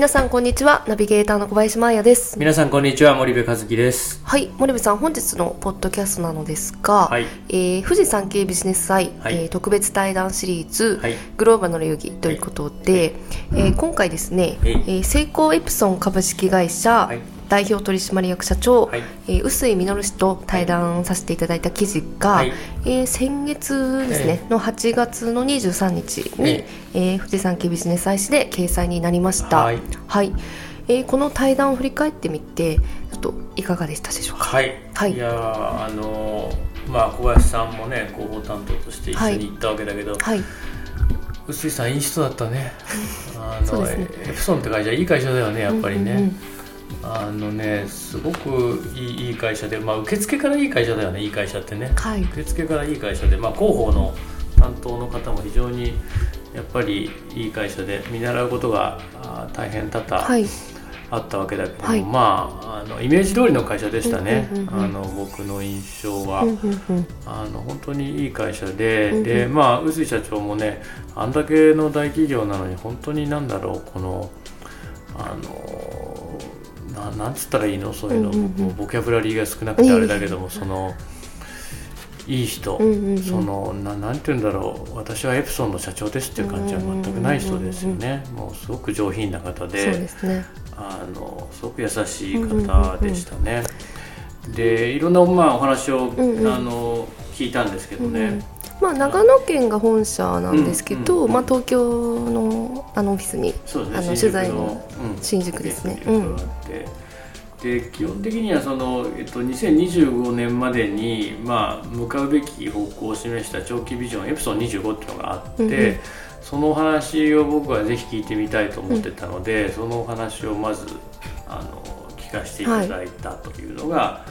皆さんこんにちは。ナビゲーターの小林真彩です。皆さんこんにちは。森部和樹です。はい。森部さん本日のポッドキャストなのですが、はい。えー富士山系ビジネス祭、はい。えー特別対談シリーズ、はい。グローバルの流儀ということで、えー今回ですね、はい。えーセイコーエプソン株式会社、はい代表取締役社長、はい。えー臼井実氏と対談させていただいた記事が、はい。えー先月ですね、の8月の23日に、ええ。ー富士山系ビジネス祭誌で掲載になりました。はい。はい。えーこの対談を振り返ってみてちょっといかがでしたでしょうか？はい、はい。やーあのーまあ小林さんもね広報担当として一緒に行ったわけだけど、はい、臼井さんいい人だったね。あのそうですね。エプソンって会社いい会社だよねやっぱりね、うんうんうんあのねすごくいいいい会社でまあ受付からいい会社だよねいい会社ってね。はい、受付からいい会社で、まあ、広報の担当の方も非常にやっぱりいい会社で見習うことが大変多々はい、あったわけだけども、はい。まああのイメージ通りの会社でしたね、あの僕の印象は。あの本当にいい会社で、でまあ臼井社長もねあんだけの大企業なのに本当になんだろうこのあのななんつったらいいの？そういうの、うんうんうん。ボキャブラリーが少なくてあれだけども、そのいい人、うんうんうん。そのななんて言うんだろう。私はエプソンの社長ですっていう感じは全くない人ですよね、もうすごく上品な方そうでですね。あのすごく優しい方でしたね。でいろんな、まあ、お話を、んうん。あの聞いたんですけどね、うんまあ長野県が本社なんですけど、うんうんまあ東京のあのオフィスにあの取材のうん新宿ですね。オフィスに伺って。で基本的にはその、えっと、2025年までに、まあ、向かうべき方向を示した長期ビジョンエプソン25っていうのがあって、うんうん。そのお話を僕はぜひ聞いてみたいと思ってたので、そのお話をまずあの聞かせていただいたというのが、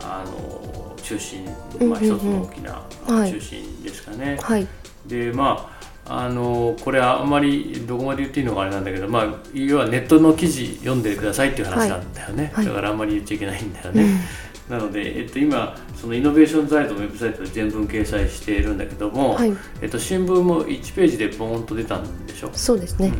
あの中心、まあ、うんうんうん。一つの大きなはい。中心ですかね。はい。でまああのこれはあんまりどこまで言っていいのかあれなんだけど、まあ、要はネットの記事読んでくださいっていう話なんだよね、はい。はいだからあんまり言っちゃいけないんだよね、なので、えっと、今そのイノベーションサイトのウェブサイトで全文掲載しているんだけども、はい。えっと、新聞も1ページでボーンと出たんでしょ？そうですね。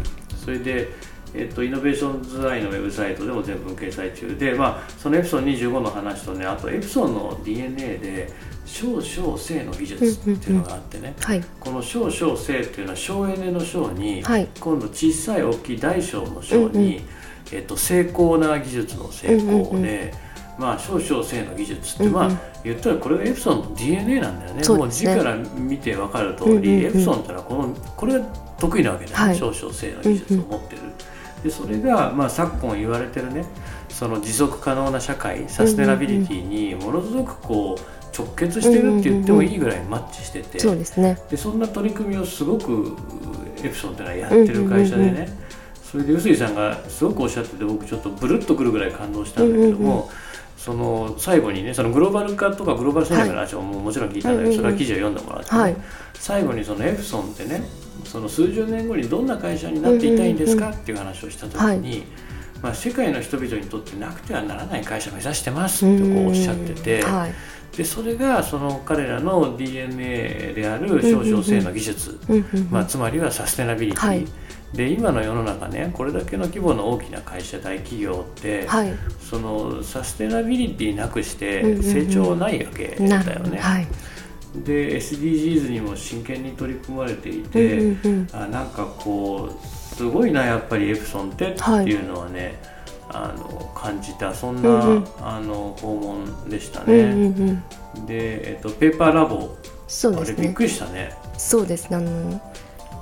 それで、えっと、イノベーションズアイのウェブサイトでも全文掲載中で、まあ、そのエプソン25の話とねあとエプソンの DNA で少々性の技術っていうのがあってね、はい。この少々性っていうのは省エネの省に、はい。今度小さい大きい大小の小に、うんえっと、成功な技術の成功で、うんうんうん。まあ少々性の技術って、うんうん。まあ言ったらこれがエプソンの DNA なんだよね。もう字から見て分かる通り、うんうんうん。エプソンってのはこのこれが得意なわけだよね、はい。少々性の技術を持ってる。でそれが、まあ、昨今言われてるねその持続可能な社会サステナビリティにものすごくこう直結してるって言ってもいいぐらいマッチしてて、そうですね。でそんな取り組みをすごくエプソンってのはやってる会社でね、うんうんうんそれで臼井さんがすごくおっしゃってて僕ちょっとブルッとくるぐらい感動したんだけども、うんうんその最後にねそのグローバル化とかグローバル戦略の話もももちろん聞いたんだけど、うんうんうん。それは記事を読んでもらってね、はい。最後にそのエプソンってねその数十年後にどんな会社になっていたいんですかっていう話をした時に、まあ、世界の人々にとってなくてはならない会社を目指してますってこうおっしゃってて。うんはい。でそれがその彼らの DNA である少々性の技術、まあ、つまりはサステナビリティ、はいで今の世の中ねこれだけの規模の大きな会社大企業って、はい。そのサステナビリティなくしうんて成長ないわけなだよね。はい。で SDGs にも真剣に取り組まれていて、うんうんうんあなんかこうすごいなやっぱりエプソンってっていうのはね、あの感じたそんな、うんうんあの訪問でしたうんうんね。うん。で、えっと、ペーパーラボそうですね。あれびっくりしたねそうですね。あの。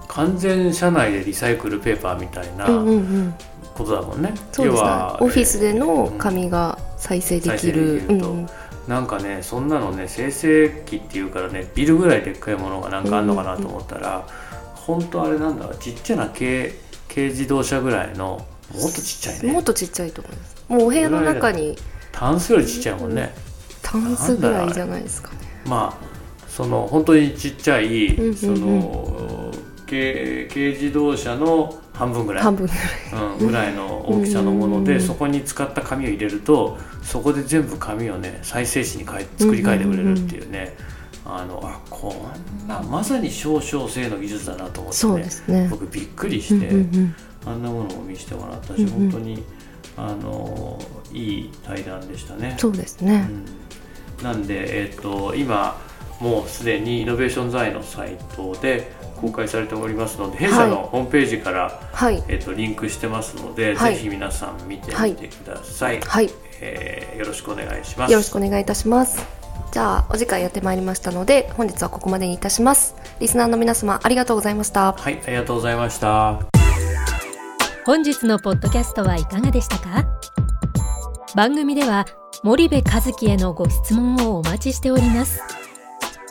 完全社内でリサイクルペーパーみたいなうんうんうん。ことだもんね、そうですね。オフィスでのうん紙が再生できる。うんうんなんかねそんなのね生成機っていうからねビルぐらいでっかいものがなんかあんのかなと思ったら、本当あれなんだちっちゃな軽軽自動車ぐらいのもっとちっちゃいね。もっとちっちゃいと思います。もうお部屋の中にタンスよりちっちゃいもんね、タンスぐらいじゃないですかね。まあその本当にちっちゃい、うんうんうん。その軽軽自動車の半分ぐらい。半分ぐらい。うん、ぐらいの大きさのもので、うん。そこに使った紙を入れるとそこで全部紙をね再生紙に変え作り変えてくれるっていうね、あのあこんなまさに少々性の技術だなと思って、ね、そうですね。僕びっくりして、うんうんうん。あんなものを見せてもらったし、うんうん。本当にあのいい対談でしたね。そうですね、うん。なんで、えっと今もうすでにイノベーション財のサイトで公開されておりますので弊社のホームページから、はい。えっとリンクしてますので、はい。ぜひ皆さん見てみてください、はい。えーよろしくお願いします。よろしくお願いいたします。じゃあお時間やってまいりましたので本日はここまでにいたします。リスナーの皆様ありがとうございました。はいありがとうございました。本日のポッドキャストはいかがでしたか？番組では森部和樹へのご質問をお待ちしております